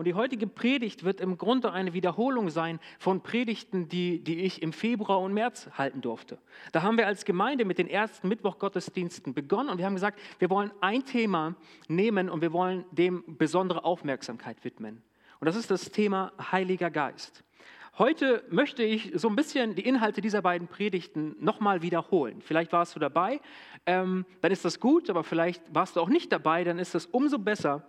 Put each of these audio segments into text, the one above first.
Und die heutige Predigt wird im Grunde eine Wiederholung sein von Predigten, die, die ich im Februar und März halten durfte. Da haben wir als Gemeinde mit den ersten Mittwochgottesdiensten begonnen und wir haben gesagt, wir wollen ein Thema nehmen und wir wollen dem besondere Aufmerksamkeit widmen. Und das ist das Thema Heiliger Geist. Heute möchte ich so ein bisschen die Inhalte dieser beiden Predigten nochmal wiederholen. Vielleicht warst du dabei, ähm, dann ist das gut, aber vielleicht warst du auch nicht dabei, dann ist das umso besser,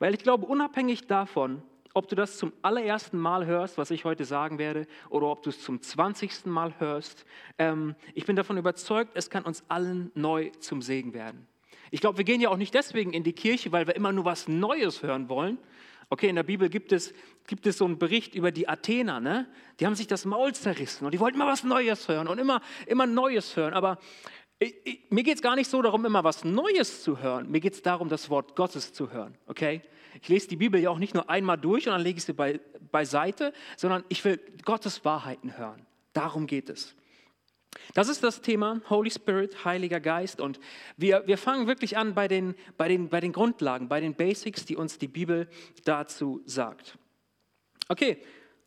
weil ich glaube, unabhängig davon, ob du das zum allerersten Mal hörst, was ich heute sagen werde, oder ob du es zum zwanzigsten Mal hörst, ähm, ich bin davon überzeugt, es kann uns allen neu zum Segen werden. Ich glaube, wir gehen ja auch nicht deswegen in die Kirche, weil wir immer nur was Neues hören wollen, Okay, in der Bibel gibt es, gibt es so einen Bericht über die Athener, ne? die haben sich das Maul zerrissen und die wollten immer was Neues hören und immer, immer Neues hören. Aber ich, ich, mir geht es gar nicht so darum, immer was Neues zu hören. Mir geht es darum, das Wort Gottes zu hören. Okay? Ich lese die Bibel ja auch nicht nur einmal durch und dann lege ich sie bei, beiseite, sondern ich will Gottes Wahrheiten hören. Darum geht es. Das ist das Thema Holy Spirit, Heiliger Geist. Und wir, wir fangen wirklich an bei den, bei, den, bei den Grundlagen, bei den Basics, die uns die Bibel dazu sagt. Okay,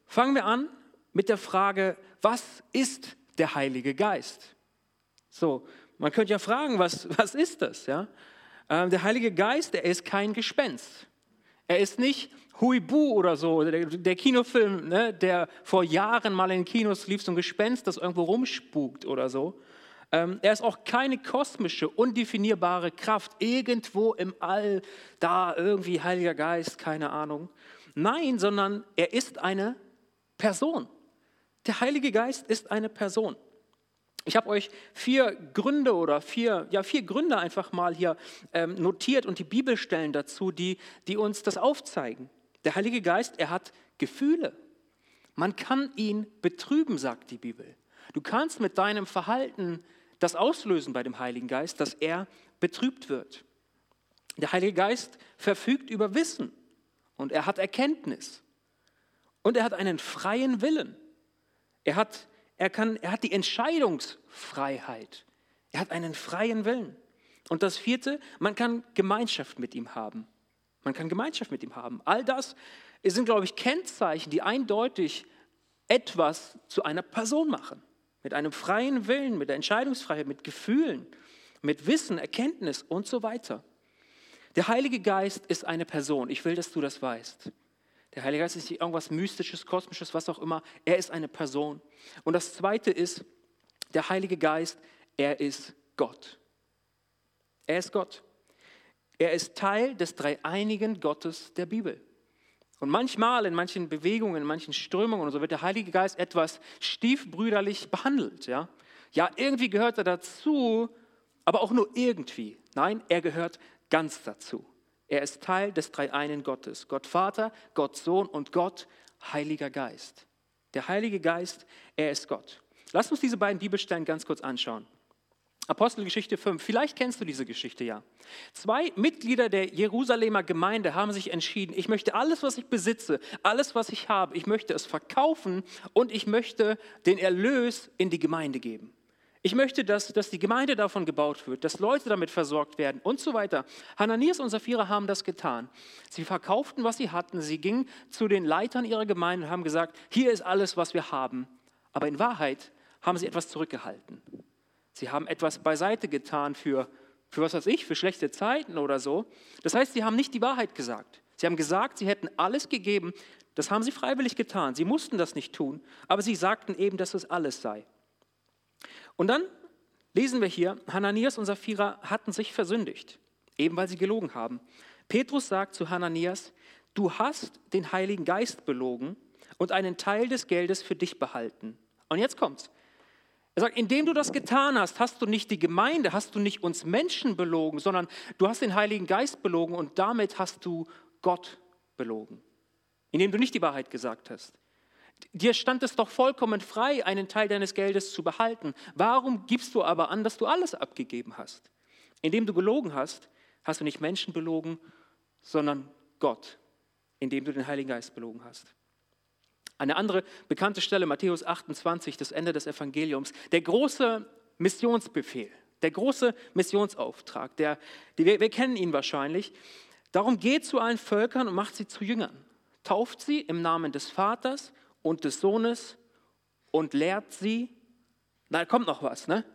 fangen wir an mit der Frage, was ist der Heilige Geist? So, man könnte ja fragen, was, was ist das? Ja? Ähm, der Heilige Geist, er ist kein Gespenst. Er ist nicht Huibu oder so, der, der Kinofilm, ne, der vor Jahren mal in Kinos lief, so ein Gespenst, das irgendwo rumspukt oder so. Ähm, er ist auch keine kosmische, undefinierbare Kraft irgendwo im All, da irgendwie Heiliger Geist, keine Ahnung. Nein, sondern er ist eine Person. Der Heilige Geist ist eine Person. Ich habe euch vier Gründe oder vier, ja, vier Gründe einfach mal hier ähm, notiert und die Bibelstellen dazu, die, die uns das aufzeigen. Der Heilige Geist, er hat Gefühle. Man kann ihn betrüben, sagt die Bibel. Du kannst mit deinem Verhalten das auslösen bei dem Heiligen Geist, dass er betrübt wird. Der Heilige Geist verfügt über Wissen und er hat Erkenntnis und er hat einen freien Willen. Er hat, er kann, er hat die Entscheidungsfreiheit. Er hat einen freien Willen. Und das vierte, man kann Gemeinschaft mit ihm haben. Man kann Gemeinschaft mit ihm haben. All das sind, glaube ich, Kennzeichen, die eindeutig etwas zu einer Person machen. Mit einem freien Willen, mit der Entscheidungsfreiheit, mit Gefühlen, mit Wissen, Erkenntnis und so weiter. Der Heilige Geist ist eine Person. Ich will, dass du das weißt. Der Heilige Geist ist nicht irgendwas Mystisches, Kosmisches, was auch immer. Er ist eine Person. Und das Zweite ist, der Heilige Geist, er ist Gott. Er ist Gott. Er ist Teil des dreieinigen Gottes der Bibel. Und manchmal in manchen Bewegungen, in manchen Strömungen und so wird der Heilige Geist etwas stiefbrüderlich behandelt. Ja, ja irgendwie gehört er dazu, aber auch nur irgendwie. Nein, er gehört ganz dazu. Er ist Teil des dreieinen Gottes. Gott Vater, Gott Sohn und Gott Heiliger Geist. Der Heilige Geist, er ist Gott. Lass uns diese beiden Bibelstellen ganz kurz anschauen. Apostelgeschichte 5. Vielleicht kennst du diese Geschichte ja. Zwei Mitglieder der Jerusalemer Gemeinde haben sich entschieden, ich möchte alles, was ich besitze, alles, was ich habe, ich möchte es verkaufen und ich möchte den Erlös in die Gemeinde geben. Ich möchte, dass, dass die Gemeinde davon gebaut wird, dass Leute damit versorgt werden und so weiter. Hananias und Sapphira haben das getan. Sie verkauften, was sie hatten. Sie gingen zu den Leitern ihrer Gemeinde und haben gesagt, hier ist alles, was wir haben. Aber in Wahrheit haben sie etwas zurückgehalten. Sie haben etwas beiseite getan für, für was weiß ich, für schlechte Zeiten oder so. Das heißt, sie haben nicht die Wahrheit gesagt. Sie haben gesagt, sie hätten alles gegeben. Das haben sie freiwillig getan. Sie mussten das nicht tun, aber sie sagten eben, dass es alles sei. Und dann lesen wir hier, Hananias und Sapphira hatten sich versündigt, eben weil sie gelogen haben. Petrus sagt zu Hananias, du hast den Heiligen Geist belogen und einen Teil des Geldes für dich behalten. Und jetzt kommt's. Er sagt, indem du das getan hast, hast du nicht die Gemeinde, hast du nicht uns Menschen belogen, sondern du hast den Heiligen Geist belogen und damit hast du Gott belogen, indem du nicht die Wahrheit gesagt hast. Dir stand es doch vollkommen frei, einen Teil deines Geldes zu behalten. Warum gibst du aber an, dass du alles abgegeben hast? Indem du gelogen hast, hast du nicht Menschen belogen, sondern Gott, indem du den Heiligen Geist belogen hast. Eine andere bekannte Stelle, Matthäus 28, das Ende des Evangeliums, der große Missionsbefehl, der große Missionsauftrag, der, die, wir, wir kennen ihn wahrscheinlich. Darum geht zu allen Völkern und macht sie zu Jüngern. tauft sie im Namen des Vaters und des Sohnes und lehrt sie. Da kommt noch was, ne?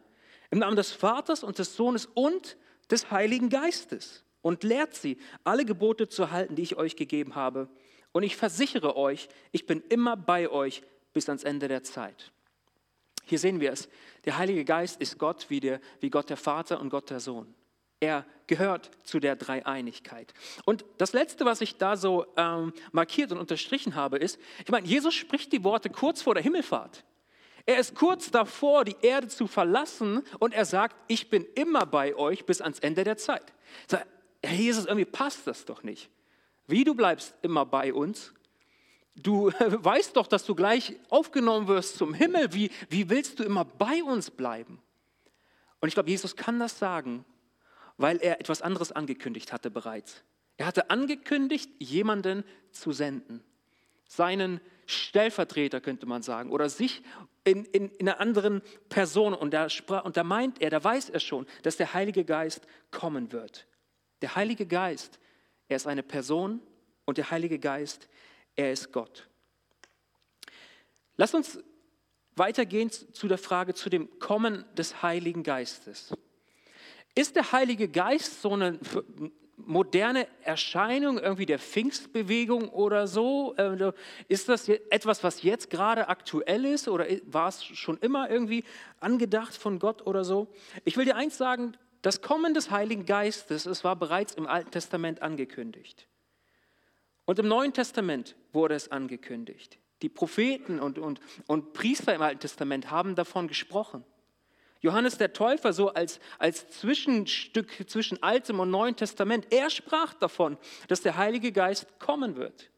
Im Namen des Vaters und des Sohnes und des Heiligen Geistes und lehrt sie, alle Gebote zu halten, die ich euch gegeben habe. Und ich versichere euch, ich bin immer bei euch bis ans Ende der Zeit. Hier sehen wir es. Der Heilige Geist ist Gott wie, der, wie Gott der Vater und Gott der Sohn. Er gehört zu der Dreieinigkeit. Und das Letzte, was ich da so ähm, markiert und unterstrichen habe, ist, ich meine, Jesus spricht die Worte kurz vor der Himmelfahrt. Er ist kurz davor, die Erde zu verlassen und er sagt, ich bin immer bei euch bis ans Ende der Zeit. Sag, Herr Jesus, irgendwie passt das doch nicht. Wie du bleibst immer bei uns? Du weißt doch, dass du gleich aufgenommen wirst zum Himmel. Wie, wie willst du immer bei uns bleiben? Und ich glaube, Jesus kann das sagen, weil er etwas anderes angekündigt hatte bereits. Er hatte angekündigt, jemanden zu senden. Seinen Stellvertreter könnte man sagen, oder sich in, in, in einer anderen Person. Und da, sprach, und da meint er, da weiß er schon, dass der Heilige Geist kommen wird. Der Heilige Geist, er ist eine Person und der Heilige Geist, er ist Gott. Lass uns weitergehen zu der Frage zu dem Kommen des Heiligen Geistes. Ist der Heilige Geist so eine moderne Erscheinung irgendwie der Pfingstbewegung oder so? Ähm, ist das etwas, was jetzt gerade aktuell ist oder war es schon immer irgendwie angedacht von Gott oder so? Ich will dir eins sagen, das Kommen des Heiligen Geistes, es war bereits im Alten Testament angekündigt. Und im Neuen Testament wurde es angekündigt. Die Propheten und, und, und Priester im Alten Testament haben davon gesprochen. Johannes der Täufer so als, als Zwischenstück zwischen Altem und Neuen Testament, er sprach davon, dass der Heilige Geist kommen wird.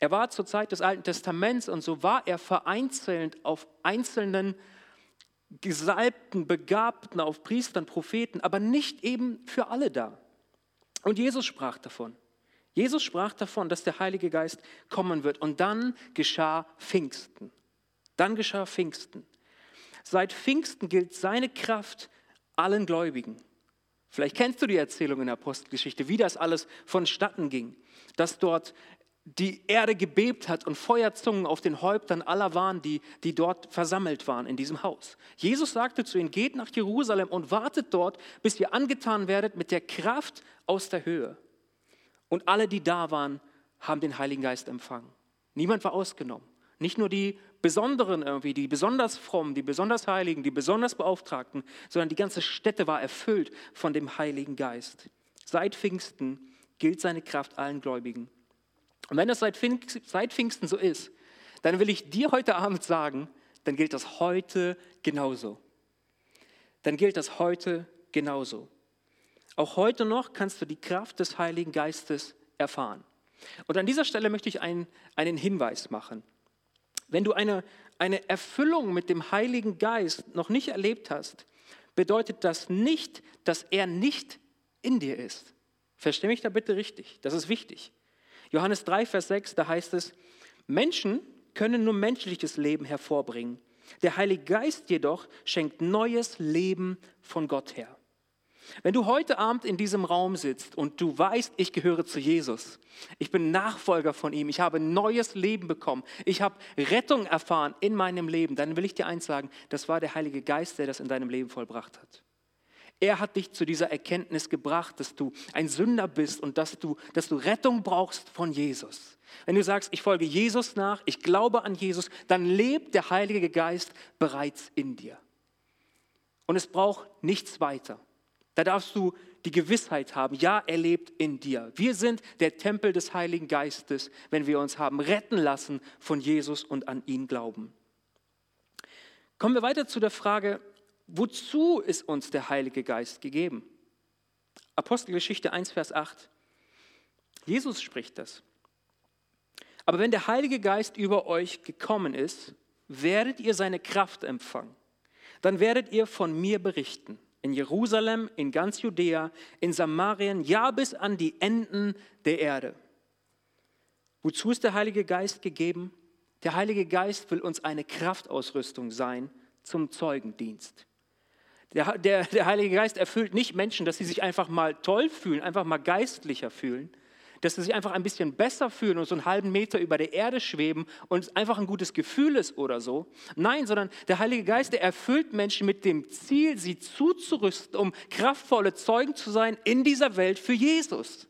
Er war zur Zeit des Alten Testaments und so war er vereinzelt auf einzelnen Gesalbten, Begabten, auf Priestern, Propheten, aber nicht eben für alle da. Und Jesus sprach davon. Jesus sprach davon, dass der Heilige Geist kommen wird. Und dann geschah Pfingsten. Dann geschah Pfingsten. Seit Pfingsten gilt seine Kraft allen Gläubigen. Vielleicht kennst du die Erzählung in der Apostelgeschichte, wie das alles vonstatten ging, dass dort die Erde gebebt hat und Feuerzungen auf den Häuptern aller waren, die, die dort versammelt waren in diesem Haus. Jesus sagte zu ihnen, geht nach Jerusalem und wartet dort, bis ihr angetan werdet mit der Kraft aus der Höhe. Und alle, die da waren, haben den Heiligen Geist empfangen. Niemand war ausgenommen. Nicht nur die Besonderen irgendwie, die besonders frommen, die besonders Heiligen, die besonders Beauftragten, sondern die ganze Stätte war erfüllt von dem Heiligen Geist. Seit Pfingsten gilt seine Kraft allen Gläubigen. Und wenn das seit Pfingsten so ist, dann will ich dir heute Abend sagen, dann gilt das heute genauso. Dann gilt das heute genauso. Auch heute noch kannst du die Kraft des Heiligen Geistes erfahren. Und an dieser Stelle möchte ich einen, einen Hinweis machen. Wenn du eine, eine Erfüllung mit dem Heiligen Geist noch nicht erlebt hast, bedeutet das nicht, dass er nicht in dir ist. Versteh mich da bitte richtig, das ist wichtig. Johannes 3, Vers 6, da heißt es, Menschen können nur menschliches Leben hervorbringen. Der Heilige Geist jedoch schenkt neues Leben von Gott her. Wenn du heute Abend in diesem Raum sitzt und du weißt, ich gehöre zu Jesus, ich bin Nachfolger von ihm, ich habe neues Leben bekommen, ich habe Rettung erfahren in meinem Leben, dann will ich dir eins sagen, das war der Heilige Geist, der das in deinem Leben vollbracht hat. Er hat dich zu dieser Erkenntnis gebracht, dass du ein Sünder bist und dass du, dass du Rettung brauchst von Jesus. Wenn du sagst, ich folge Jesus nach, ich glaube an Jesus, dann lebt der Heilige Geist bereits in dir. Und es braucht nichts weiter. Da darfst du die Gewissheit haben, ja, er lebt in dir. Wir sind der Tempel des Heiligen Geistes, wenn wir uns haben retten lassen von Jesus und an ihn glauben. Kommen wir weiter zu der Frage, wozu ist uns der Heilige Geist gegeben? Apostelgeschichte 1, Vers 8. Jesus spricht das. Aber wenn der Heilige Geist über euch gekommen ist, werdet ihr seine Kraft empfangen. Dann werdet ihr von mir berichten in Jerusalem, in ganz Judäa, in Samarien, ja bis an die Enden der Erde. Wozu ist der Heilige Geist gegeben? Der Heilige Geist will uns eine Kraftausrüstung sein zum Zeugendienst. Der, der, der Heilige Geist erfüllt nicht Menschen, dass sie sich einfach mal toll fühlen, einfach mal geistlicher fühlen. Dass sie sich einfach ein bisschen besser fühlen und so einen halben Meter über der Erde schweben und es einfach ein gutes Gefühl ist oder so. Nein, sondern der Heilige Geist, der erfüllt Menschen mit dem Ziel, sie zuzurüsten, um kraftvolle Zeugen zu sein in dieser Welt für Jesus.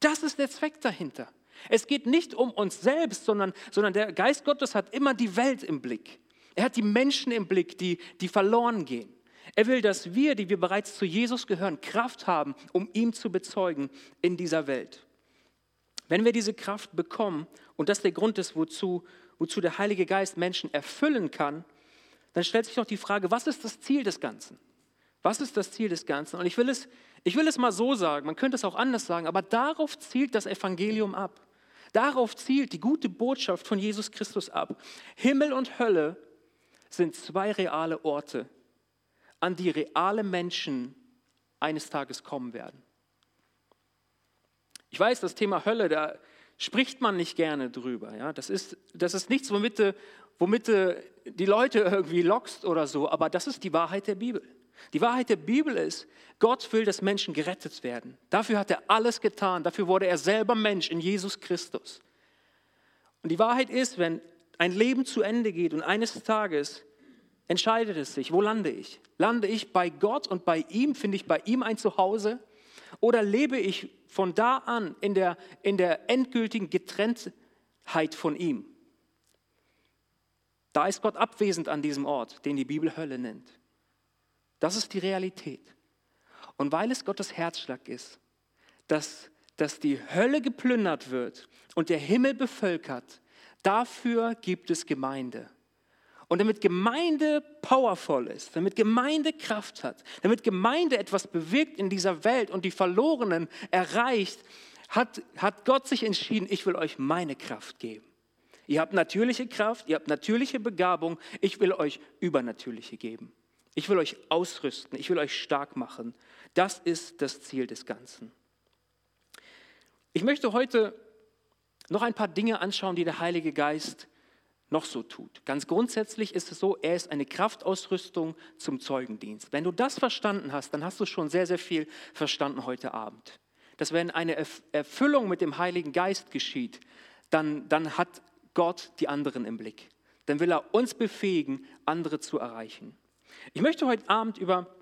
Das ist der Zweck dahinter. Es geht nicht um uns selbst, sondern, sondern der Geist Gottes hat immer die Welt im Blick. Er hat die Menschen im Blick, die, die verloren gehen. Er will, dass wir, die wir bereits zu Jesus gehören, Kraft haben, um ihm zu bezeugen in dieser Welt. Wenn wir diese Kraft bekommen, und das der Grund ist, wozu, wozu der Heilige Geist Menschen erfüllen kann, dann stellt sich doch die Frage, was ist das Ziel des Ganzen? Was ist das Ziel des Ganzen? Und ich will es, ich will es mal so sagen, man könnte es auch anders sagen, aber darauf zielt das Evangelium ab. Darauf zielt die gute Botschaft von Jesus Christus ab. Himmel und Hölle sind zwei reale Orte, an die reale Menschen eines Tages kommen werden. Ich weiß, das Thema Hölle, da spricht man nicht gerne drüber. Ja? Das, ist, das ist nichts, womit du, womit du die Leute irgendwie lockst oder so, aber das ist die Wahrheit der Bibel. Die Wahrheit der Bibel ist, Gott will, dass Menschen gerettet werden. Dafür hat er alles getan. Dafür wurde er selber Mensch in Jesus Christus. Und die Wahrheit ist, wenn ein Leben zu Ende geht und eines Tages entscheidet es sich, wo lande ich? Lande ich bei Gott und bei ihm? Finde ich bei ihm ein Zuhause? Oder lebe ich von da an in der, in der endgültigen Getrenntheit von ihm? Da ist Gott abwesend an diesem Ort, den die Bibel Hölle nennt. Das ist die Realität. Und weil es Gottes Herzschlag ist, dass, dass die Hölle geplündert wird und der Himmel bevölkert, dafür gibt es Gemeinde. Und damit Gemeinde powerful ist, damit Gemeinde Kraft hat, damit Gemeinde etwas bewirkt in dieser Welt und die Verlorenen erreicht, hat, hat Gott sich entschieden, ich will euch meine Kraft geben. Ihr habt natürliche Kraft, ihr habt natürliche Begabung, ich will euch übernatürliche geben. Ich will euch ausrüsten, ich will euch stark machen. Das ist das Ziel des Ganzen. Ich möchte heute noch ein paar Dinge anschauen, die der Heilige Geist noch so tut. Ganz grundsätzlich ist es so, er ist eine Kraftausrüstung zum Zeugendienst. Wenn du das verstanden hast, dann hast du schon sehr, sehr viel verstanden heute Abend. Dass wenn eine Erfüllung mit dem Heiligen Geist geschieht, dann, dann hat Gott die anderen im Blick. Dann will er uns befähigen, andere zu erreichen. Ich möchte heute Abend über,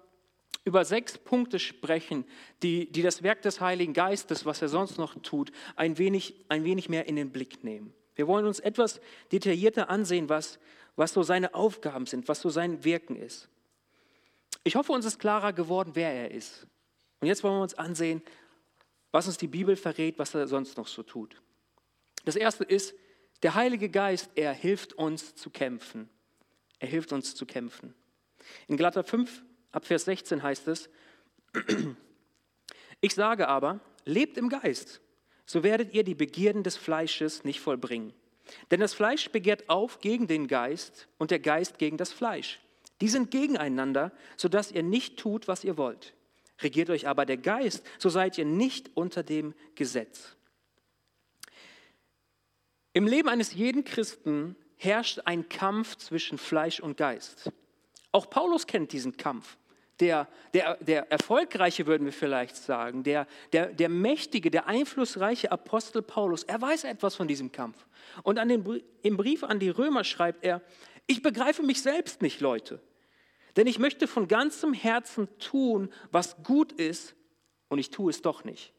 über sechs Punkte sprechen, die, die das Werk des Heiligen Geistes, was er sonst noch tut, ein wenig, ein wenig mehr in den Blick nehmen. Wir wollen uns etwas detaillierter ansehen, was, was so seine Aufgaben sind, was so sein Wirken ist. Ich hoffe, uns ist klarer geworden, wer er ist. Und jetzt wollen wir uns ansehen, was uns die Bibel verrät, was er sonst noch so tut. Das erste ist, der Heilige Geist, er hilft uns zu kämpfen. Er hilft uns zu kämpfen. In Galater 5, ab Vers 16 heißt es, ich sage aber, lebt im Geist, so werdet ihr die Begierden des Fleisches nicht vollbringen. Denn das Fleisch begehrt auf gegen den Geist und der Geist gegen das Fleisch. Die sind gegeneinander, sodass ihr nicht tut, was ihr wollt. Regiert euch aber der Geist, so seid ihr nicht unter dem Gesetz. Im Leben eines jeden Christen herrscht ein Kampf zwischen Fleisch und Geist. Auch Paulus kennt diesen Kampf. Der, der, der erfolgreiche, würden wir vielleicht sagen, der, der, der mächtige, der einflussreiche Apostel Paulus, er weiß etwas von diesem Kampf. Und an den, im Brief an die Römer schreibt er, ich begreife mich selbst nicht, Leute, denn ich möchte von ganzem Herzen tun, was gut ist, und ich tue es doch nicht.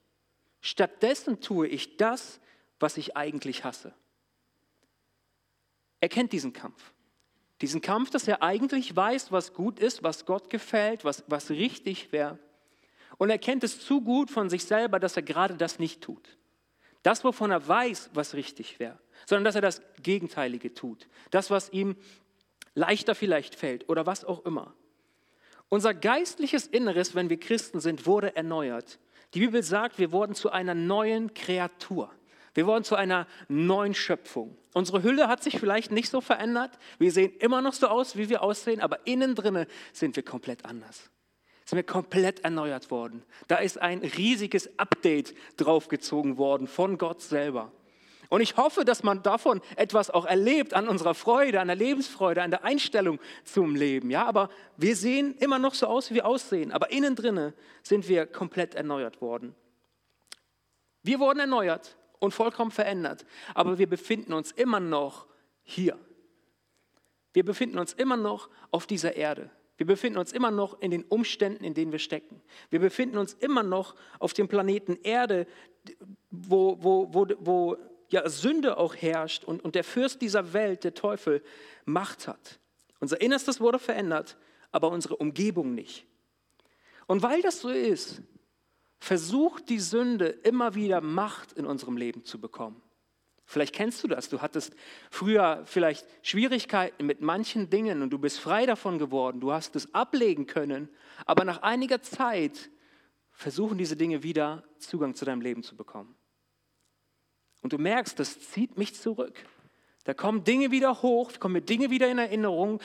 Stattdessen tue ich das, was ich eigentlich hasse. Er kennt diesen Kampf. Diesen Kampf, dass er eigentlich weiß, was gut ist, was Gott gefällt, was, was richtig wäre. Und er kennt es zu gut von sich selber, dass er gerade das nicht tut. Das, wovon er weiß, was richtig wäre, sondern dass er das Gegenteilige tut. Das, was ihm leichter vielleicht fällt oder was auch immer. Unser geistliches Inneres, wenn wir Christen sind, wurde erneuert. Die Bibel sagt, wir wurden zu einer neuen Kreatur. Wir wurden zu einer neuen Schöpfung. Unsere Hülle hat sich vielleicht nicht so verändert. Wir sehen immer noch so aus, wie wir aussehen, aber innen drinne sind wir komplett anders. Sind wir komplett erneuert worden. Da ist ein riesiges Update draufgezogen worden von Gott selber. Und ich hoffe, dass man davon etwas auch erlebt an unserer Freude, an der Lebensfreude, an der Einstellung zum Leben. Ja, aber wir sehen immer noch so aus, wie wir aussehen. Aber innen drinne sind wir komplett erneuert worden. Wir wurden erneuert und vollkommen verändert, aber wir befinden uns immer noch hier. Wir befinden uns immer noch auf dieser Erde. Wir befinden uns immer noch in den Umständen, in denen wir stecken. Wir befinden uns immer noch auf dem Planeten Erde, wo, wo, wo, wo ja, Sünde auch herrscht und, und der Fürst dieser Welt, der Teufel, Macht hat. Unser Innerstes wurde verändert, aber unsere Umgebung nicht. Und weil das so ist, versucht die Sünde immer wieder Macht in unserem Leben zu bekommen. Vielleicht kennst du das. Du hattest früher vielleicht Schwierigkeiten mit manchen Dingen und du bist frei davon geworden. Du hast es ablegen können. Aber nach einiger Zeit versuchen diese Dinge wieder Zugang zu deinem Leben zu bekommen. Und du merkst, das zieht mich zurück. Da kommen Dinge wieder hoch, kommen mir Dinge wieder in Erinnerung,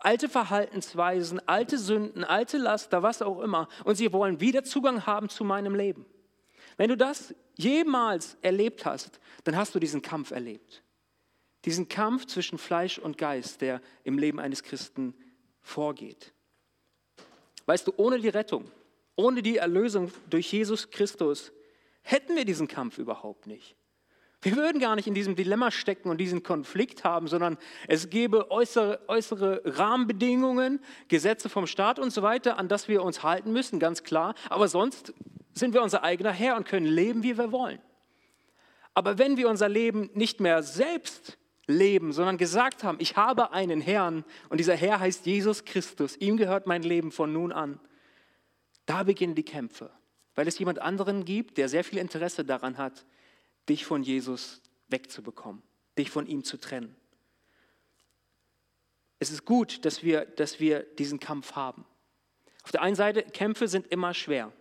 alte Verhaltensweisen, alte Sünden, alte Laster, was auch immer. Und sie wollen wieder Zugang haben zu meinem Leben. Wenn du das jemals erlebt hast, dann hast du diesen Kampf erlebt. Diesen Kampf zwischen Fleisch und Geist, der im Leben eines Christen vorgeht. Weißt du, ohne die Rettung, ohne die Erlösung durch Jesus Christus hätten wir diesen Kampf überhaupt nicht. Wir würden gar nicht in diesem Dilemma stecken und diesen Konflikt haben, sondern es gäbe äußere, äußere Rahmenbedingungen, Gesetze vom Staat und so weiter, an das wir uns halten müssen, ganz klar. Aber sonst sind wir unser eigener Herr und können leben, wie wir wollen. Aber wenn wir unser Leben nicht mehr selbst leben, sondern gesagt haben, ich habe einen Herrn und dieser Herr heißt Jesus Christus, ihm gehört mein Leben von nun an, da beginnen die Kämpfe, weil es jemand anderen gibt, der sehr viel Interesse daran hat, dich von Jesus wegzubekommen, dich von ihm zu trennen. Es ist gut, dass wir, dass wir diesen Kampf haben. Auf der einen Seite, Kämpfe sind immer schwer.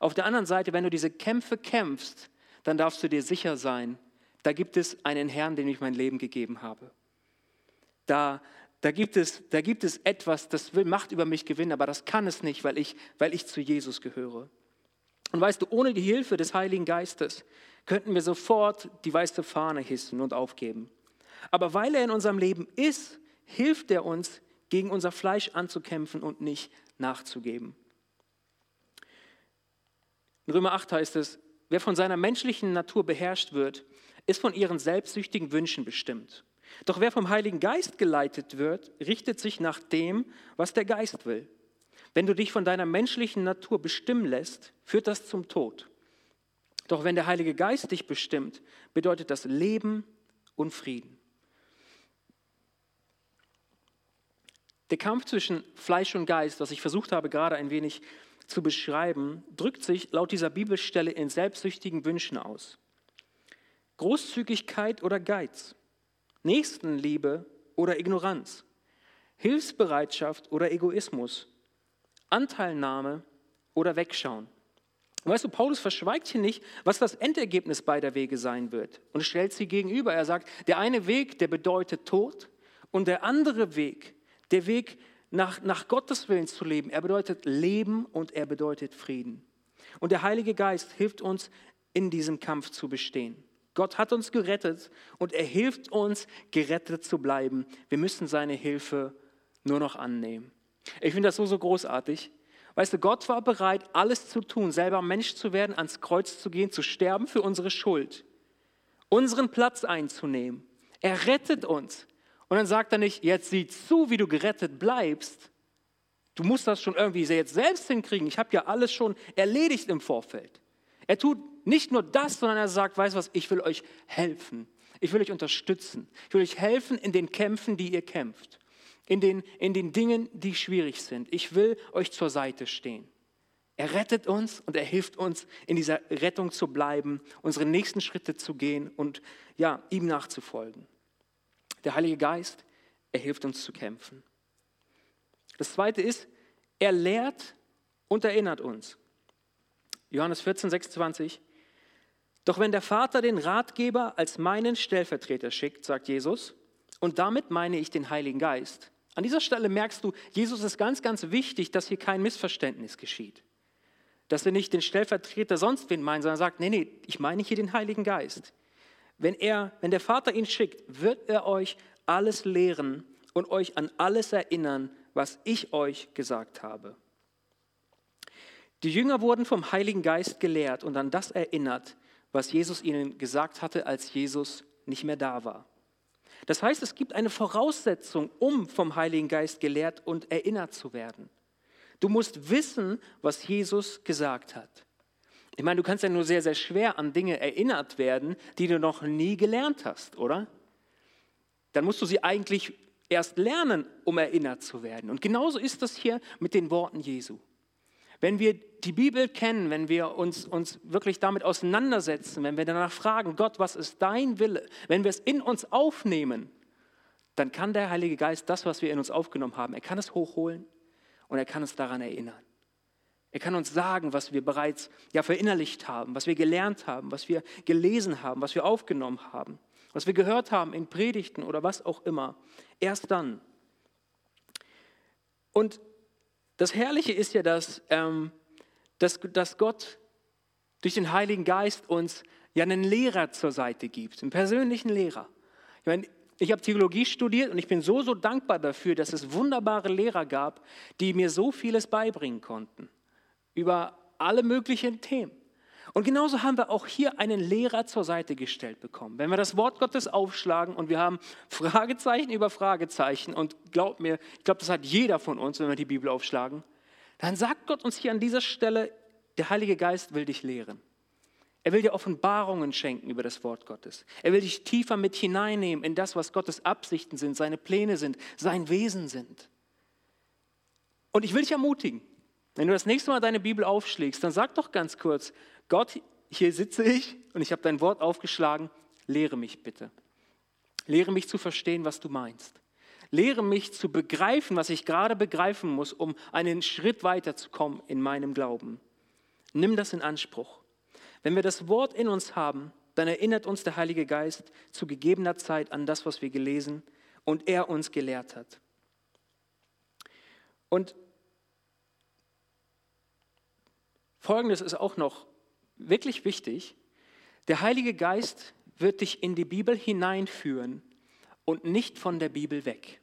Auf der anderen Seite, wenn du diese Kämpfe kämpfst, dann darfst du dir sicher sein, da gibt es einen Herrn, dem ich mein Leben gegeben habe. Da, da, gibt, es, da gibt es etwas, das will Macht über mich gewinnen, aber das kann es nicht, weil ich, weil ich zu Jesus gehöre. Und weißt du, ohne die Hilfe des Heiligen Geistes könnten wir sofort die weiße Fahne hissen und aufgeben. Aber weil er in unserem Leben ist, hilft er uns, gegen unser Fleisch anzukämpfen und nicht nachzugeben. In Römer 8 heißt es, wer von seiner menschlichen Natur beherrscht wird, ist von ihren selbstsüchtigen Wünschen bestimmt. Doch wer vom Heiligen Geist geleitet wird, richtet sich nach dem, was der Geist will. Wenn du dich von deiner menschlichen Natur bestimmen lässt, führt das zum Tod. Doch wenn der Heilige Geist dich bestimmt, bedeutet das Leben und Frieden. Der Kampf zwischen Fleisch und Geist, was ich versucht habe gerade ein wenig zu beschreiben, drückt sich laut dieser Bibelstelle in selbstsüchtigen Wünschen aus. Großzügigkeit oder Geiz, Nächstenliebe oder Ignoranz, Hilfsbereitschaft oder Egoismus, Anteilnahme oder Wegschauen. Weißt du, Paulus verschweigt hier nicht, was das Endergebnis beider Wege sein wird und stellt sie gegenüber. Er sagt, der eine Weg, der bedeutet Tod und der andere Weg, der Weg nach, nach Gottes Willen zu leben, er bedeutet Leben und er bedeutet Frieden. Und der Heilige Geist hilft uns, in diesem Kampf zu bestehen. Gott hat uns gerettet und er hilft uns, gerettet zu bleiben. Wir müssen seine Hilfe nur noch annehmen. Ich finde das so, so großartig. Weißt du, Gott war bereit, alles zu tun, selber Mensch zu werden, ans Kreuz zu gehen, zu sterben für unsere Schuld, unseren Platz einzunehmen. Er rettet uns. Und dann sagt er nicht, jetzt sieh zu, wie du gerettet bleibst. Du musst das schon irgendwie jetzt selbst hinkriegen. Ich habe ja alles schon erledigt im Vorfeld. Er tut nicht nur das, sondern er sagt, weißt du was, ich will euch helfen. Ich will euch unterstützen. Ich will euch helfen in den Kämpfen, die ihr kämpft in den, in den Dingen, die schwierig sind. Ich will euch zur Seite stehen. Er rettet uns und er hilft uns, in dieser Rettung zu bleiben, unsere nächsten Schritte zu gehen und ja, ihm nachzufolgen. Der Heilige Geist, er hilft uns zu kämpfen. Das zweite ist, er lehrt und erinnert uns. Johannes 14, 26. Doch wenn der Vater den Ratgeber als meinen Stellvertreter schickt, sagt Jesus, und damit meine ich den Heiligen Geist, an dieser Stelle merkst du, Jesus ist ganz, ganz wichtig, dass hier kein Missverständnis geschieht. Dass er nicht den Stellvertreter sonst wen meint, sondern sagt, nee, nee, ich meine hier den Heiligen Geist. Wenn, er, wenn der Vater ihn schickt, wird er euch alles lehren und euch an alles erinnern, was ich euch gesagt habe. Die Jünger wurden vom Heiligen Geist gelehrt und an das erinnert, was Jesus ihnen gesagt hatte, als Jesus nicht mehr da war. Das heißt, es gibt eine Voraussetzung, um vom Heiligen Geist gelehrt und erinnert zu werden. Du musst wissen, was Jesus gesagt hat. Ich meine, du kannst ja nur sehr, sehr schwer an Dinge erinnert werden, die du noch nie gelernt hast, oder? Dann musst du sie eigentlich erst lernen, um erinnert zu werden. Und genauso ist das hier mit den Worten Jesu. Wenn wir die Bibel kennen, wenn wir uns, uns wirklich damit auseinandersetzen, wenn wir danach fragen, Gott, was ist dein Wille, wenn wir es in uns aufnehmen, dann kann der Heilige Geist das, was wir in uns aufgenommen haben, er kann es hochholen und er kann uns daran erinnern. Er kann uns sagen, was wir bereits ja verinnerlicht haben, was wir gelernt haben, was wir gelesen haben, was wir aufgenommen haben, was wir gehört haben in Predigten oder was auch immer. Erst dann. Und das Herrliche ist ja, dass, ähm, dass, dass Gott durch den Heiligen Geist uns ja einen Lehrer zur Seite gibt, einen persönlichen Lehrer. Ich meine, ich habe Theologie studiert und ich bin so, so dankbar dafür, dass es wunderbare Lehrer gab, die mir so vieles beibringen konnten über alle möglichen Themen. Und genauso haben wir auch hier einen Lehrer zur Seite gestellt bekommen. Wenn wir das Wort Gottes aufschlagen und wir haben Fragezeichen über Fragezeichen und glaubt mir, ich glaube, das hat jeder von uns, wenn wir die Bibel aufschlagen, dann sagt Gott uns hier an dieser Stelle, der Heilige Geist will dich lehren. Er will dir Offenbarungen schenken über das Wort Gottes. Er will dich tiefer mit hineinnehmen in das, was Gottes Absichten sind, seine Pläne sind, sein Wesen sind. Und ich will dich ermutigen, wenn du das nächste Mal deine Bibel aufschlägst, dann sag doch ganz kurz, Gott, hier sitze ich und ich habe dein Wort aufgeschlagen, lehre mich bitte. Lehre mich zu verstehen, was du meinst. Lehre mich zu begreifen, was ich gerade begreifen muss, um einen Schritt weiterzukommen in meinem Glauben. Nimm das in Anspruch. Wenn wir das Wort in uns haben, dann erinnert uns der Heilige Geist zu gegebener Zeit an das, was wir gelesen und er uns gelehrt hat. Und Folgendes ist auch noch wirklich wichtig. Der Heilige Geist wird dich in die Bibel hineinführen und nicht von der Bibel weg.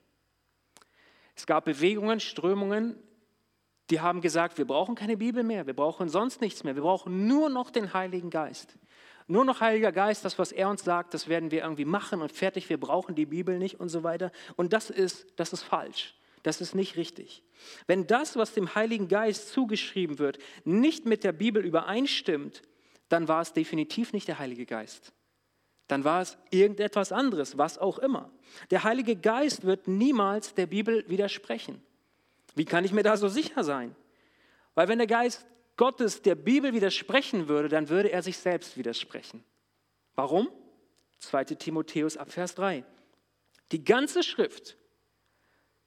Es gab Bewegungen, Strömungen, die haben gesagt, wir brauchen keine Bibel mehr, wir brauchen sonst nichts mehr, wir brauchen nur noch den Heiligen Geist. Nur noch Heiliger Geist, das, was er uns sagt, das werden wir irgendwie machen und fertig, wir brauchen die Bibel nicht und so weiter. Und das ist, das ist falsch. Das ist nicht richtig. Wenn das, was dem Heiligen Geist zugeschrieben wird, nicht mit der Bibel übereinstimmt, dann war es definitiv nicht der Heilige Geist. Dann war es irgendetwas anderes, was auch immer. Der Heilige Geist wird niemals der Bibel widersprechen. Wie kann ich mir da so sicher sein? Weil wenn der Geist Gottes der Bibel widersprechen würde, dann würde er sich selbst widersprechen. Warum? 2 Timotheus ab Vers 3. Die ganze Schrift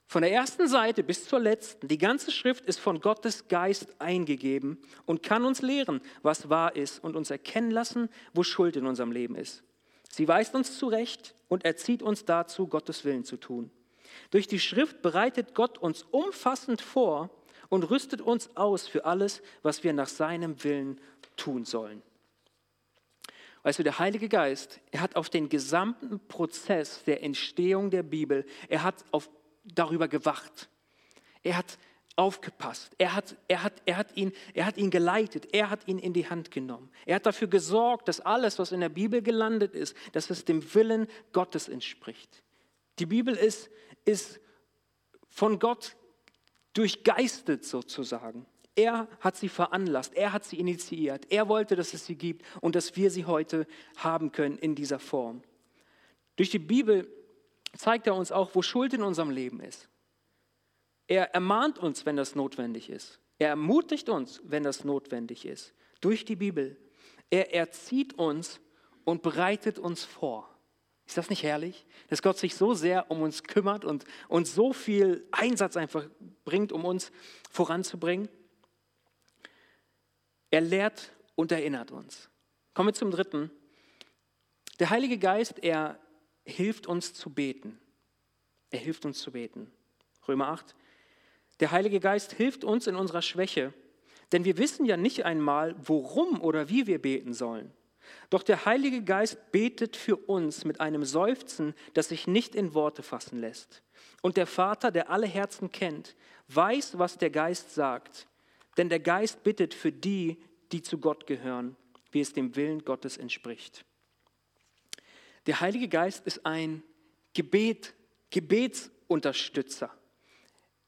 von der ersten Seite bis zur letzten, die ganze Schrift ist von Gottes Geist eingegeben und kann uns lehren, was wahr ist und uns erkennen lassen, wo Schuld in unserem Leben ist. Sie weist uns zurecht und erzieht uns dazu, Gottes Willen zu tun. Durch die Schrift bereitet Gott uns umfassend vor und rüstet uns aus für alles, was wir nach seinem Willen tun sollen. Weißt du, der Heilige Geist, er hat auf den gesamten Prozess der Entstehung der Bibel, er hat auf darüber gewacht. Er hat aufgepasst. Er hat, er, hat, er, hat ihn, er hat ihn geleitet. Er hat ihn in die Hand genommen. Er hat dafür gesorgt, dass alles, was in der Bibel gelandet ist, dass es dem Willen Gottes entspricht. Die Bibel ist, ist von Gott durchgeistet sozusagen. Er hat sie veranlasst, er hat sie initiiert, er wollte, dass es sie gibt und dass wir sie heute haben können in dieser Form. Durch die Bibel zeigt er uns auch, wo Schuld in unserem Leben ist. Er ermahnt uns, wenn das notwendig ist. Er ermutigt uns, wenn das notwendig ist, durch die Bibel. Er erzieht uns und bereitet uns vor. Ist das nicht herrlich, dass Gott sich so sehr um uns kümmert und uns so viel Einsatz einfach bringt, um uns voranzubringen? Er lehrt und erinnert uns. Kommen wir zum dritten. Der Heilige Geist, er hilft uns zu beten. Er hilft uns zu beten. Römer 8. Der Heilige Geist hilft uns in unserer Schwäche, denn wir wissen ja nicht einmal, worum oder wie wir beten sollen. Doch der Heilige Geist betet für uns mit einem Seufzen, das sich nicht in Worte fassen lässt. Und der Vater, der alle Herzen kennt, weiß, was der Geist sagt. Denn der Geist bittet für die, die zu Gott gehören, wie es dem Willen Gottes entspricht. Der Heilige Geist ist ein Gebet, Gebetsunterstützer.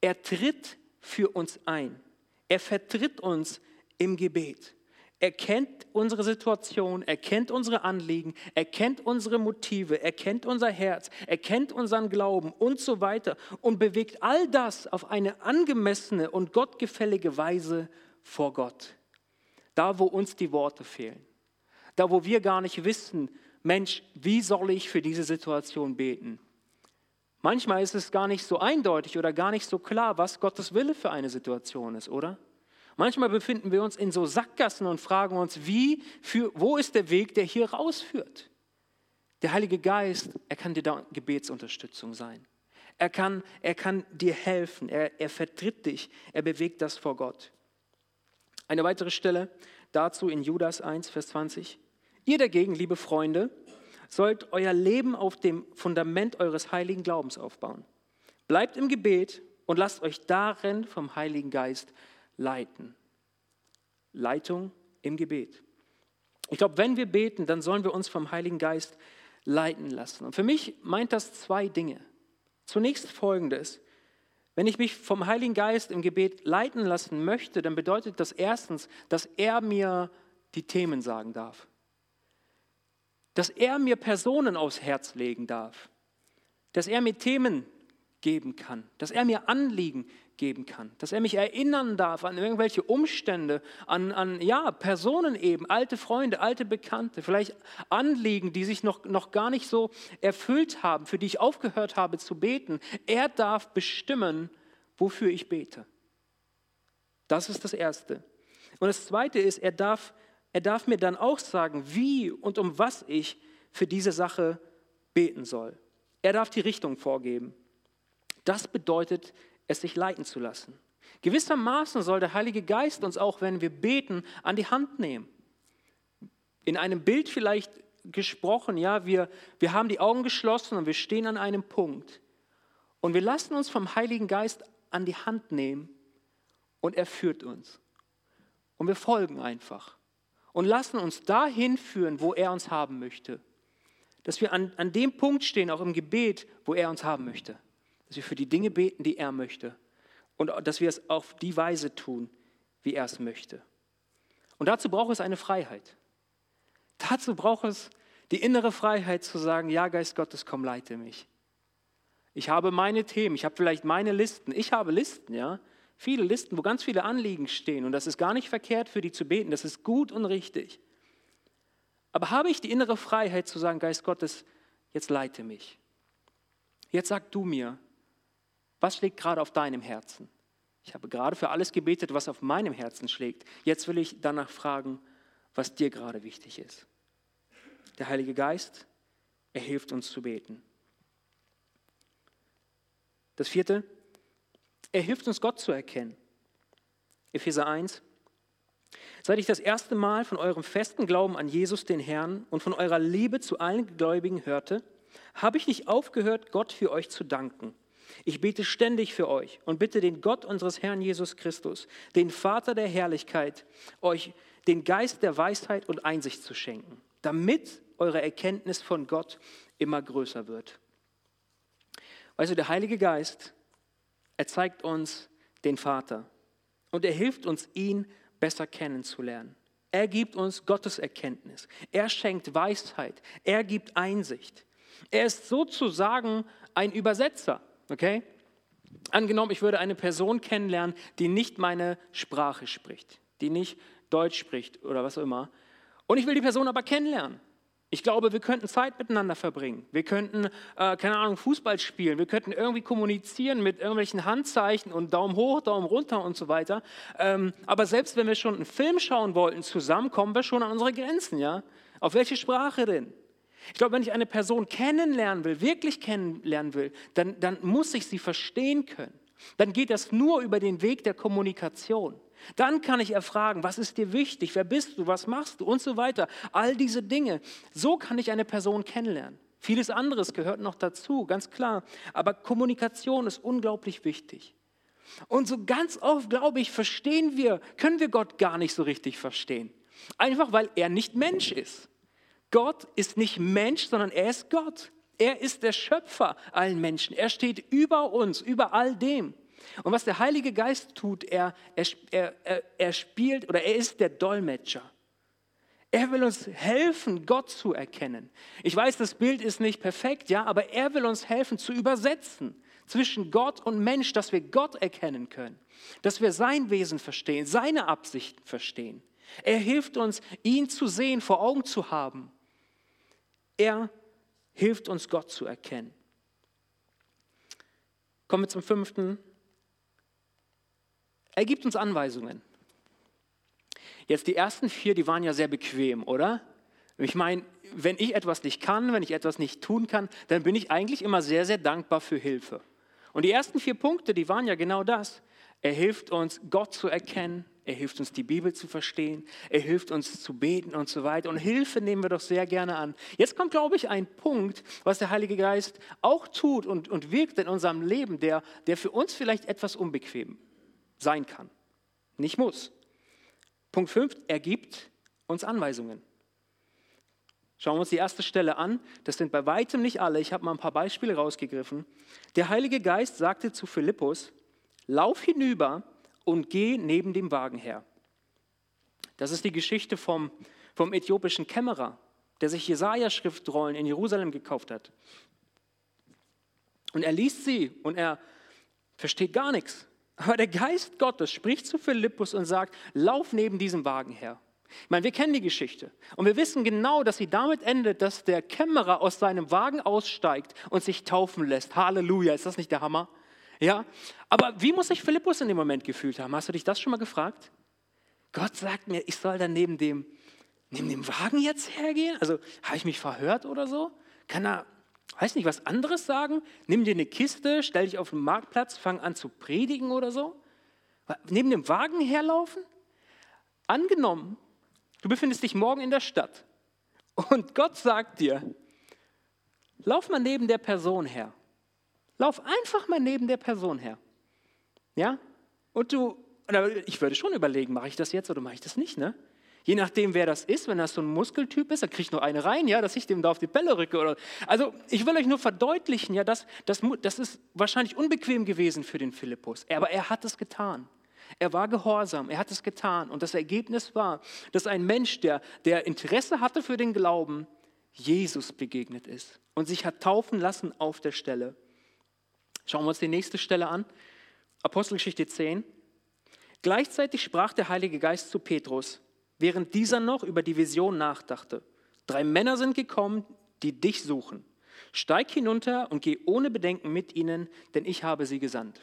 Er tritt für uns ein. Er vertritt uns im Gebet. Er kennt unsere Situation, er kennt unsere Anliegen, er kennt unsere Motive, er kennt unser Herz, er kennt unseren Glauben und so weiter und bewegt all das auf eine angemessene und gottgefällige Weise vor Gott. Da, wo uns die Worte fehlen. Da, wo wir gar nicht wissen, Mensch, wie soll ich für diese Situation beten? Manchmal ist es gar nicht so eindeutig oder gar nicht so klar, was Gottes Wille für eine Situation ist, oder? Manchmal befinden wir uns in so Sackgassen und fragen uns, wie, für, wo ist der Weg, der hier rausführt? Der Heilige Geist, er kann dir da Gebetsunterstützung sein. Er kann, er kann dir helfen, er, er vertritt dich, er bewegt das vor Gott. Eine weitere Stelle dazu in Judas 1, Vers 20. Ihr dagegen, liebe Freunde, sollt euer Leben auf dem Fundament eures heiligen Glaubens aufbauen. Bleibt im Gebet und lasst euch darin vom Heiligen Geist leiten. Leitung im Gebet. Ich glaube, wenn wir beten, dann sollen wir uns vom Heiligen Geist leiten lassen. Und für mich meint das zwei Dinge. Zunächst folgendes. Wenn ich mich vom Heiligen Geist im Gebet leiten lassen möchte, dann bedeutet das erstens, dass er mir die Themen sagen darf. Dass er mir Personen aufs Herz legen darf. Dass er mir Themen geben kann. Dass er mir Anliegen geben kann. Dass er mich erinnern darf an irgendwelche Umstände, an, an ja, Personen eben, alte Freunde, alte Bekannte, vielleicht Anliegen, die sich noch, noch gar nicht so erfüllt haben, für die ich aufgehört habe zu beten. Er darf bestimmen, wofür ich bete. Das ist das Erste. Und das Zweite ist, er darf, er darf mir dann auch sagen, wie und um was ich für diese Sache beten soll. Er darf die Richtung vorgeben. Das bedeutet, es sich leiten zu lassen. Gewissermaßen soll der Heilige Geist uns auch, wenn wir beten, an die Hand nehmen. In einem Bild vielleicht gesprochen, ja, wir, wir haben die Augen geschlossen und wir stehen an einem Punkt. Und wir lassen uns vom Heiligen Geist an die Hand nehmen und er führt uns. Und wir folgen einfach und lassen uns dahin führen, wo er uns haben möchte. Dass wir an, an dem Punkt stehen, auch im Gebet, wo er uns haben möchte dass wir für die Dinge beten, die er möchte und dass wir es auf die Weise tun, wie er es möchte. Und dazu braucht es eine Freiheit. Dazu braucht es die innere Freiheit zu sagen, ja, Geist Gottes, komm, leite mich. Ich habe meine Themen, ich habe vielleicht meine Listen. Ich habe Listen, ja. Viele Listen, wo ganz viele Anliegen stehen. Und das ist gar nicht verkehrt, für die zu beten. Das ist gut und richtig. Aber habe ich die innere Freiheit zu sagen, Geist Gottes, jetzt leite mich. Jetzt sag du mir, was schlägt gerade auf deinem Herzen? Ich habe gerade für alles gebetet, was auf meinem Herzen schlägt. Jetzt will ich danach fragen, was dir gerade wichtig ist. Der Heilige Geist, er hilft uns zu beten. Das vierte, er hilft uns Gott zu erkennen. Epheser 1. Seit ich das erste Mal von eurem festen Glauben an Jesus, den Herrn, und von eurer Liebe zu allen Gläubigen hörte, habe ich nicht aufgehört, Gott für euch zu danken ich bete ständig für euch und bitte den Gott unseres Herrn Jesus Christus, den Vater der Herrlichkeit, euch den Geist der Weisheit und Einsicht zu schenken, damit eure Erkenntnis von Gott immer größer wird. Weißt du, der Heilige Geist, er zeigt uns den Vater und er hilft uns, ihn besser kennenzulernen. Er gibt uns Gottes Erkenntnis. Er schenkt Weisheit. Er gibt Einsicht. Er ist sozusagen ein Übersetzer. Okay? Angenommen, ich würde eine Person kennenlernen, die nicht meine Sprache spricht, die nicht Deutsch spricht oder was auch immer. Und ich will die Person aber kennenlernen. Ich glaube, wir könnten Zeit miteinander verbringen. Wir könnten, äh, keine Ahnung, Fußball spielen. Wir könnten irgendwie kommunizieren mit irgendwelchen Handzeichen und Daumen hoch, Daumen runter und so weiter. Ähm, aber selbst wenn wir schon einen Film schauen wollten zusammen, kommen wir schon an unsere Grenzen, ja? Auf welche Sprache denn? Ich glaube, wenn ich eine Person kennenlernen will, wirklich kennenlernen will, dann, dann muss ich sie verstehen können. Dann geht das nur über den Weg der Kommunikation. Dann kann ich erfragen, was ist dir wichtig, wer bist du, was machst du und so weiter. All diese Dinge. So kann ich eine Person kennenlernen. Vieles anderes gehört noch dazu, ganz klar. Aber Kommunikation ist unglaublich wichtig. Und so ganz oft, glaube ich, verstehen wir, können wir Gott gar nicht so richtig verstehen. Einfach weil er nicht Mensch ist. Gott ist nicht Mensch, sondern er ist Gott. Er ist der Schöpfer allen Menschen. Er steht über uns, über all dem. Und was der Heilige Geist tut, er, er, er, er spielt oder er ist der Dolmetscher. Er will uns helfen, Gott zu erkennen. Ich weiß, das Bild ist nicht perfekt, ja, aber er will uns helfen zu übersetzen zwischen Gott und Mensch, dass wir Gott erkennen können, dass wir sein Wesen verstehen, seine Absichten verstehen. Er hilft uns, ihn zu sehen, vor Augen zu haben. Er hilft uns, Gott zu erkennen. Kommen wir zum fünften. Er gibt uns Anweisungen. Jetzt die ersten vier, die waren ja sehr bequem, oder? Ich meine, wenn ich etwas nicht kann, wenn ich etwas nicht tun kann, dann bin ich eigentlich immer sehr, sehr dankbar für Hilfe. Und die ersten vier Punkte, die waren ja genau das. Er hilft uns, Gott zu erkennen. Er hilft uns, die Bibel zu verstehen. Er hilft uns zu beten und so weiter. Und Hilfe nehmen wir doch sehr gerne an. Jetzt kommt, glaube ich, ein Punkt, was der Heilige Geist auch tut und, und wirkt in unserem Leben, der, der für uns vielleicht etwas unbequem sein kann. Nicht muss. Punkt 5, er gibt uns Anweisungen. Schauen wir uns die erste Stelle an. Das sind bei weitem nicht alle. Ich habe mal ein paar Beispiele rausgegriffen. Der Heilige Geist sagte zu Philippus, lauf hinüber und geh neben dem Wagen her. Das ist die Geschichte vom, vom äthiopischen Kämmerer, der sich Jesaja-Schriftrollen in Jerusalem gekauft hat. Und er liest sie und er versteht gar nichts. Aber der Geist Gottes spricht zu Philippus und sagt, lauf neben diesem Wagen her. Ich meine, wir kennen die Geschichte und wir wissen genau, dass sie damit endet, dass der Kämmerer aus seinem Wagen aussteigt und sich taufen lässt. Halleluja, ist das nicht der Hammer? Ja, aber wie muss sich Philippus in dem Moment gefühlt haben? Hast du dich das schon mal gefragt? Gott sagt mir, ich soll dann neben dem, neben dem Wagen jetzt hergehen? Also habe ich mich verhört oder so? Kann er, weiß nicht, was anderes sagen? Nimm dir eine Kiste, stell dich auf den Marktplatz, fang an zu predigen oder so? Neben dem Wagen herlaufen? Angenommen, Du befindest dich morgen in der Stadt und Gott sagt dir, lauf mal neben der Person her. Lauf einfach mal neben der Person her. Ja? Und du, ich würde schon überlegen, mache ich das jetzt oder mache ich das nicht, ne? Je nachdem, wer das ist, wenn das so ein Muskeltyp ist, dann kriegt nur eine rein, ja, dass ich dem da auf die Bälle rücke. Oder, also ich will euch nur verdeutlichen, ja, das, das, das ist wahrscheinlich unbequem gewesen für den Philippus, aber er hat es getan. Er war gehorsam, er hat es getan. Und das Ergebnis war, dass ein Mensch, der, der Interesse hatte für den Glauben, Jesus begegnet ist und sich hat taufen lassen auf der Stelle. Schauen wir uns die nächste Stelle an. Apostelgeschichte 10. Gleichzeitig sprach der Heilige Geist zu Petrus, während dieser noch über die Vision nachdachte. Drei Männer sind gekommen, die dich suchen. Steig hinunter und geh ohne Bedenken mit ihnen, denn ich habe sie gesandt.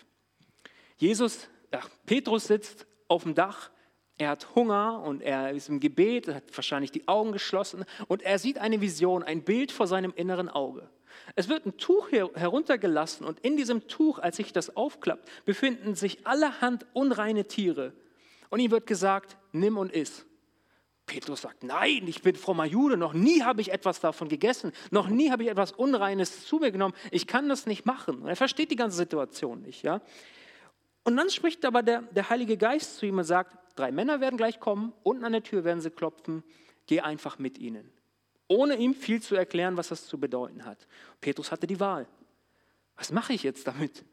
Jesus ja, Petrus sitzt auf dem Dach, er hat Hunger und er ist im Gebet, er hat wahrscheinlich die Augen geschlossen und er sieht eine Vision, ein Bild vor seinem inneren Auge. Es wird ein Tuch heruntergelassen und in diesem Tuch, als sich das aufklappt, befinden sich allerhand unreine Tiere. Und ihm wird gesagt, nimm und iss. Petrus sagt, nein, ich bin frommer Jude, noch nie habe ich etwas davon gegessen, noch nie habe ich etwas Unreines zu mir genommen, ich kann das nicht machen. Und er versteht die ganze Situation nicht. Ja? Und dann spricht aber der, der Heilige Geist zu ihm und sagt, drei Männer werden gleich kommen, unten an der Tür werden sie klopfen, geh einfach mit ihnen. Ohne ihm viel zu erklären, was das zu bedeuten hat. Petrus hatte die Wahl. Was mache ich jetzt damit?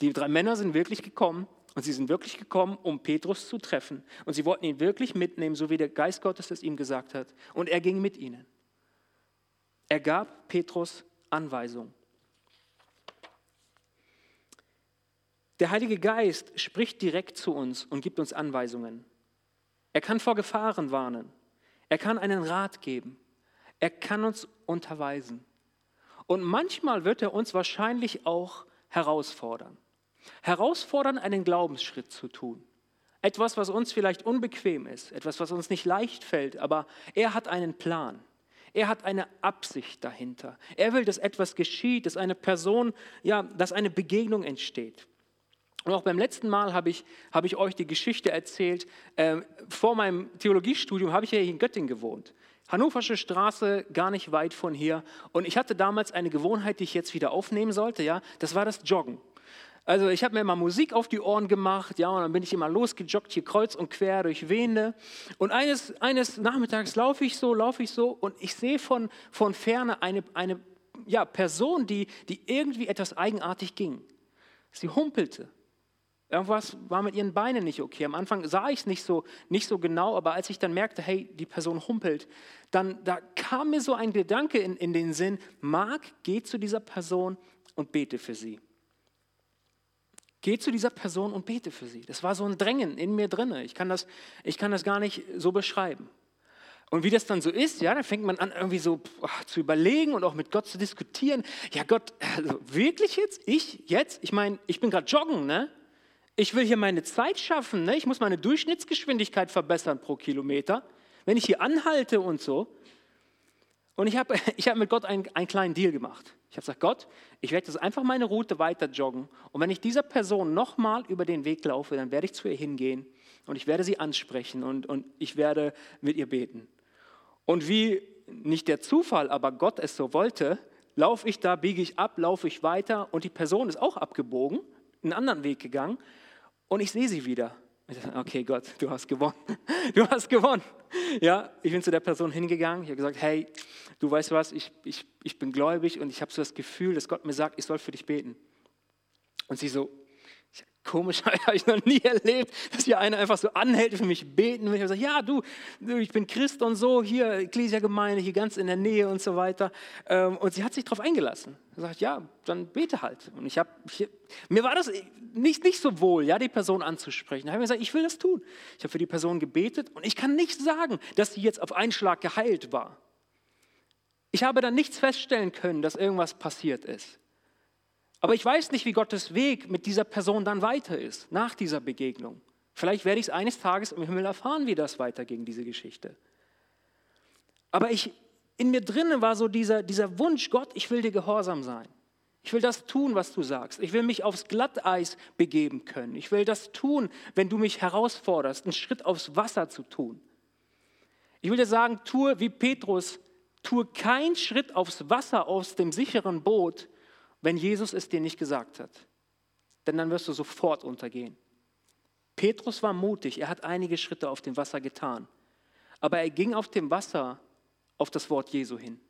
Die drei Männer sind wirklich gekommen und sie sind wirklich gekommen, um Petrus zu treffen. Und sie wollten ihn wirklich mitnehmen, so wie der Geist Gottes es ihm gesagt hat. Und er ging mit ihnen. Er gab Petrus Anweisungen. Der Heilige Geist spricht direkt zu uns und gibt uns Anweisungen. Er kann vor Gefahren warnen. Er kann einen Rat geben. Er kann uns unterweisen. Und manchmal wird er uns wahrscheinlich auch herausfordern. Herausfordern, einen Glaubensschritt zu tun. Etwas, was uns vielleicht unbequem ist, etwas, was uns nicht leicht fällt, aber er hat einen Plan. Er hat eine Absicht dahinter. Er will, dass etwas geschieht, dass eine Person, ja, dass eine Begegnung entsteht. Und auch beim letzten Mal habe ich, habe ich euch die Geschichte erzählt. Äh, vor meinem Theologiestudium habe ich ja hier in Göttingen gewohnt. Hannoversche Straße, gar nicht weit von hier. Und ich hatte damals eine Gewohnheit, die ich jetzt wieder aufnehmen sollte. Ja, das war das Joggen. Also ich habe mir immer Musik auf die Ohren gemacht, ja, und dann bin ich immer losgejoggt, hier kreuz und quer durch Wende. Und eines, eines Nachmittags laufe ich so, laufe ich so und ich sehe von, von Ferne eine, eine ja, Person, die, die irgendwie etwas eigenartig ging. Sie humpelte. Irgendwas war mit ihren Beinen nicht okay. Am Anfang sah ich es nicht so, nicht so genau, aber als ich dann merkte, hey, die Person humpelt, dann da kam mir so ein Gedanke in, in den Sinn, Mark, geh zu dieser Person und bete für sie. Geh zu dieser Person und bete für sie. Das war so ein Drängen in mir drin. Ich kann das, ich kann das gar nicht so beschreiben. Und wie das dann so ist, ja, dann fängt man an, irgendwie so zu überlegen und auch mit Gott zu diskutieren. Ja, Gott, also wirklich jetzt? Ich jetzt? Ich meine, ich bin gerade joggen, ne? Ich will hier meine Zeit schaffen, ne? Ich muss meine Durchschnittsgeschwindigkeit verbessern pro Kilometer. Wenn ich hier anhalte und so. Und ich habe ich hab mit Gott einen, einen kleinen Deal gemacht. Ich habe gesagt, Gott, ich werde jetzt einfach meine Route weiter joggen. Und wenn ich dieser Person nochmal über den Weg laufe, dann werde ich zu ihr hingehen und ich werde sie ansprechen und, und ich werde mit ihr beten. Und wie nicht der Zufall, aber Gott es so wollte, laufe ich da, biege ich ab, laufe ich weiter und die Person ist auch abgebogen, einen anderen Weg gegangen und ich sehe sie wieder. Okay, Gott, du hast gewonnen. Du hast gewonnen. Ja, ich bin zu der Person hingegangen. Ich habe gesagt, hey, du weißt was, ich, ich, ich bin gläubig und ich habe so das Gefühl, dass Gott mir sagt, ich soll für dich beten. Und sie so, Komisch, habe ich noch nie erlebt, dass hier einer einfach so anhält, für mich beten will. Ich gesagt, ja, du, ich bin Christ und so, hier, Ecclesia-Gemeinde, hier ganz in der Nähe und so weiter. Ähm, und sie hat sich darauf eingelassen. Sie sagt, ja, dann bete halt. Und ich habe, mir war das nicht, nicht so wohl, ja, die Person anzusprechen. Da habe ich gesagt, ich will das tun. Ich habe für die Person gebetet und ich kann nicht sagen, dass sie jetzt auf einen Schlag geheilt war. Ich habe dann nichts feststellen können, dass irgendwas passiert ist. Aber ich weiß nicht, wie Gottes Weg mit dieser Person dann weiter ist, nach dieser Begegnung. Vielleicht werde ich es eines Tages im Himmel erfahren, wie das weiterging, diese Geschichte. Aber ich, in mir drinnen war so dieser, dieser Wunsch, Gott, ich will dir gehorsam sein. Ich will das tun, was du sagst. Ich will mich aufs Glatteis begeben können. Ich will das tun, wenn du mich herausforderst, einen Schritt aufs Wasser zu tun. Ich will dir sagen, tue wie Petrus, tue keinen Schritt aufs Wasser aus dem sicheren Boot, wenn Jesus es dir nicht gesagt hat. Denn dann wirst du sofort untergehen. Petrus war mutig, er hat einige Schritte auf dem Wasser getan. Aber er ging auf dem Wasser auf das Wort Jesu hin.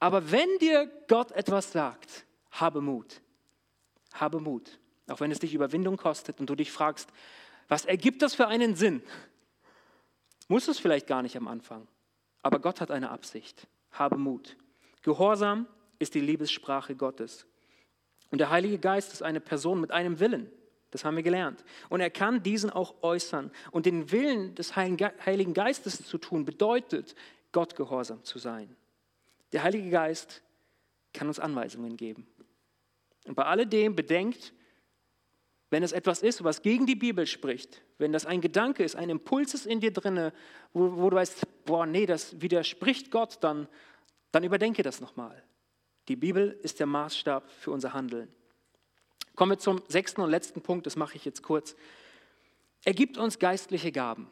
Aber wenn dir Gott etwas sagt, habe Mut. Habe Mut. Auch wenn es dich Überwindung kostet und du dich fragst, was ergibt das für einen Sinn? Muss es vielleicht gar nicht am Anfang. Aber Gott hat eine Absicht. Habe Mut. Gehorsam ist die Liebessprache Gottes. Und der Heilige Geist ist eine Person mit einem Willen. Das haben wir gelernt. Und er kann diesen auch äußern. Und den Willen des Heiligen Geistes zu tun, bedeutet, Gott gehorsam zu sein. Der Heilige Geist kann uns Anweisungen geben. Und bei alledem bedenkt, wenn es etwas ist, was gegen die Bibel spricht, wenn das ein Gedanke ist, ein Impuls ist in dir drinne, wo, wo du weißt, boah, nee, das widerspricht Gott, dann, dann überdenke das nochmal. Die Bibel ist der Maßstab für unser Handeln. Kommen wir zum sechsten und letzten Punkt, das mache ich jetzt kurz. Er gibt uns geistliche Gaben.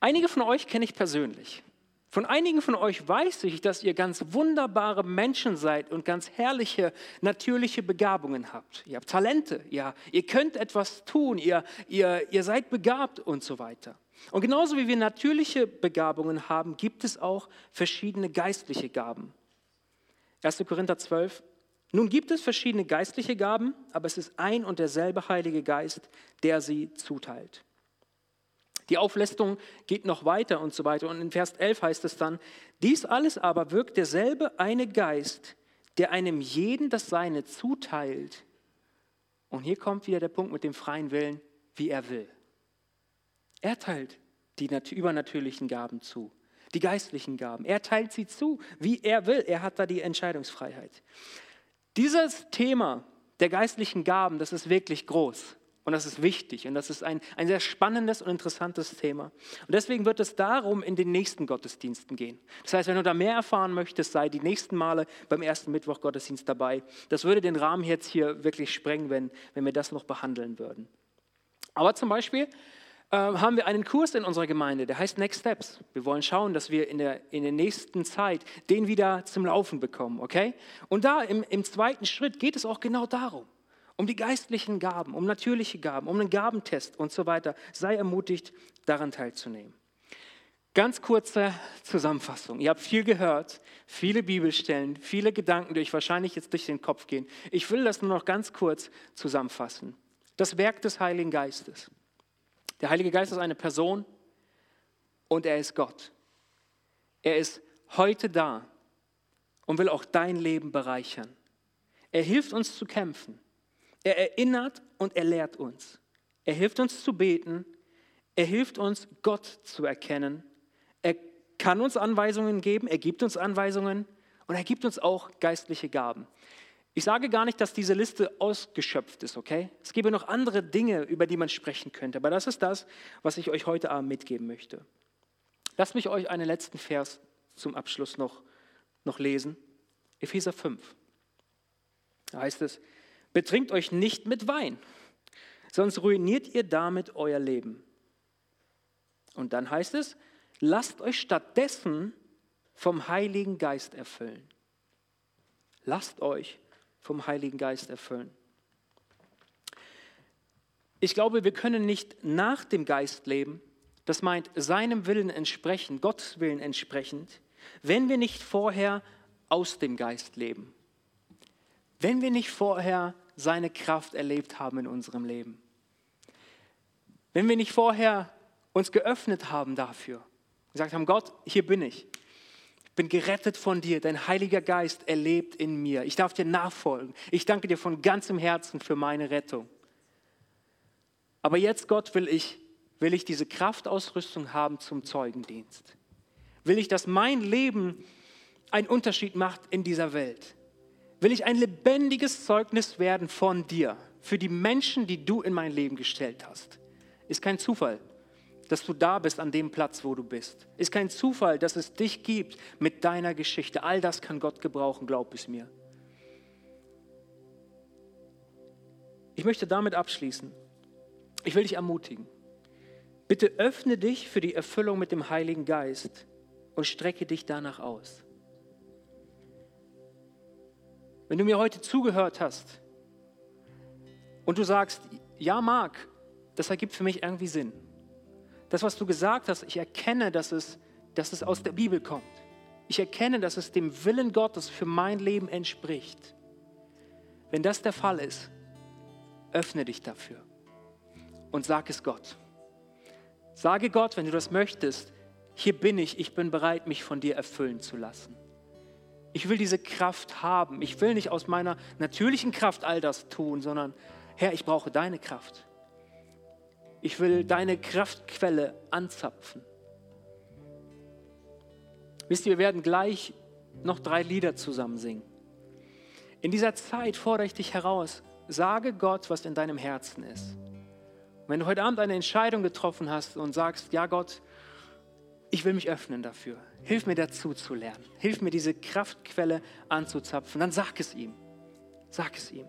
Einige von euch kenne ich persönlich. Von einigen von euch weiß ich, dass ihr ganz wunderbare Menschen seid und ganz herrliche, natürliche Begabungen habt. Ihr habt Talente, ihr, ihr könnt etwas tun, ihr, ihr, ihr seid begabt und so weiter. Und genauso wie wir natürliche Begabungen haben, gibt es auch verschiedene geistliche Gaben. 1. Korinther 12. Nun gibt es verschiedene geistliche Gaben, aber es ist ein und derselbe Heilige Geist, der sie zuteilt. Die Auflistung geht noch weiter und so weiter. Und in Vers 11 heißt es dann, dies alles aber wirkt derselbe eine Geist, der einem jeden das Seine zuteilt. Und hier kommt wieder der Punkt mit dem freien Willen, wie er will. Er teilt die übernatürlichen Gaben zu die geistlichen Gaben. Er teilt sie zu, wie er will. Er hat da die Entscheidungsfreiheit. Dieses Thema der geistlichen Gaben, das ist wirklich groß und das ist wichtig und das ist ein, ein sehr spannendes und interessantes Thema. Und deswegen wird es darum in den nächsten Gottesdiensten gehen. Das heißt, wenn du da mehr erfahren möchtest, sei die nächsten Male beim ersten Mittwoch Gottesdienst dabei. Das würde den Rahmen jetzt hier wirklich sprengen, wenn, wenn wir das noch behandeln würden. Aber zum Beispiel haben wir einen Kurs in unserer Gemeinde, der heißt Next Steps. Wir wollen schauen, dass wir in der, in der nächsten Zeit den wieder zum Laufen bekommen, okay? Und da im, im zweiten Schritt geht es auch genau darum, um die geistlichen Gaben, um natürliche Gaben, um einen Gabentest und so weiter. Sei ermutigt, daran teilzunehmen. Ganz kurze Zusammenfassung. Ihr habt viel gehört, viele Bibelstellen, viele Gedanken, die euch wahrscheinlich jetzt durch den Kopf gehen. Ich will das nur noch ganz kurz zusammenfassen. Das Werk des Heiligen Geistes. Der Heilige Geist ist eine Person und er ist Gott. Er ist heute da und will auch dein Leben bereichern. Er hilft uns zu kämpfen. Er erinnert und er lehrt uns. Er hilft uns zu beten. Er hilft uns, Gott zu erkennen. Er kann uns Anweisungen geben. Er gibt uns Anweisungen und er gibt uns auch geistliche Gaben. Ich sage gar nicht, dass diese Liste ausgeschöpft ist, okay? Es gäbe noch andere Dinge, über die man sprechen könnte, aber das ist das, was ich euch heute Abend mitgeben möchte. Lasst mich euch einen letzten Vers zum Abschluss noch, noch lesen. Epheser 5. Da heißt es, betrinkt euch nicht mit Wein, sonst ruiniert ihr damit euer Leben. Und dann heißt es, lasst euch stattdessen vom Heiligen Geist erfüllen. Lasst euch vom Heiligen Geist erfüllen. Ich glaube, wir können nicht nach dem Geist leben, das meint seinem Willen entsprechend, Gottes Willen entsprechend, wenn wir nicht vorher aus dem Geist leben. Wenn wir nicht vorher seine Kraft erlebt haben in unserem Leben. Wenn wir nicht vorher uns geöffnet haben dafür, gesagt haben, Gott, hier bin ich bin gerettet von dir. Dein Heiliger Geist erlebt in mir. Ich darf dir nachfolgen. Ich danke dir von ganzem Herzen für meine Rettung. Aber jetzt, Gott, will ich, will ich diese Kraftausrüstung haben zum Zeugendienst. Will ich, dass mein Leben einen Unterschied macht in dieser Welt. Will ich ein lebendiges Zeugnis werden von dir für die Menschen, die du in mein Leben gestellt hast. Ist kein Zufall dass du da bist an dem Platz, wo du bist. Ist kein Zufall, dass es dich gibt mit deiner Geschichte. All das kann Gott gebrauchen, glaub es mir. Ich möchte damit abschließen. Ich will dich ermutigen. Bitte öffne dich für die Erfüllung mit dem Heiligen Geist und strecke dich danach aus. Wenn du mir heute zugehört hast und du sagst, ja, Marc, das ergibt für mich irgendwie Sinn das, was du gesagt hast, ich erkenne, dass es, dass es aus der Bibel kommt. Ich erkenne, dass es dem Willen Gottes für mein Leben entspricht. Wenn das der Fall ist, öffne dich dafür und sag es Gott. Sage Gott, wenn du das möchtest, hier bin ich, ich bin bereit, mich von dir erfüllen zu lassen. Ich will diese Kraft haben. Ich will nicht aus meiner natürlichen Kraft all das tun, sondern Herr, ich brauche deine Kraft. Ich will deine Kraftquelle anzapfen. Wisst ihr, wir werden gleich noch drei Lieder zusammen singen. In dieser Zeit fordere ich dich heraus, sage Gott, was in deinem Herzen ist. Wenn du heute Abend eine Entscheidung getroffen hast und sagst, ja Gott, ich will mich öffnen dafür, hilf mir dazu zu lernen, hilf mir diese Kraftquelle anzuzapfen, dann sag es ihm. Sag es ihm.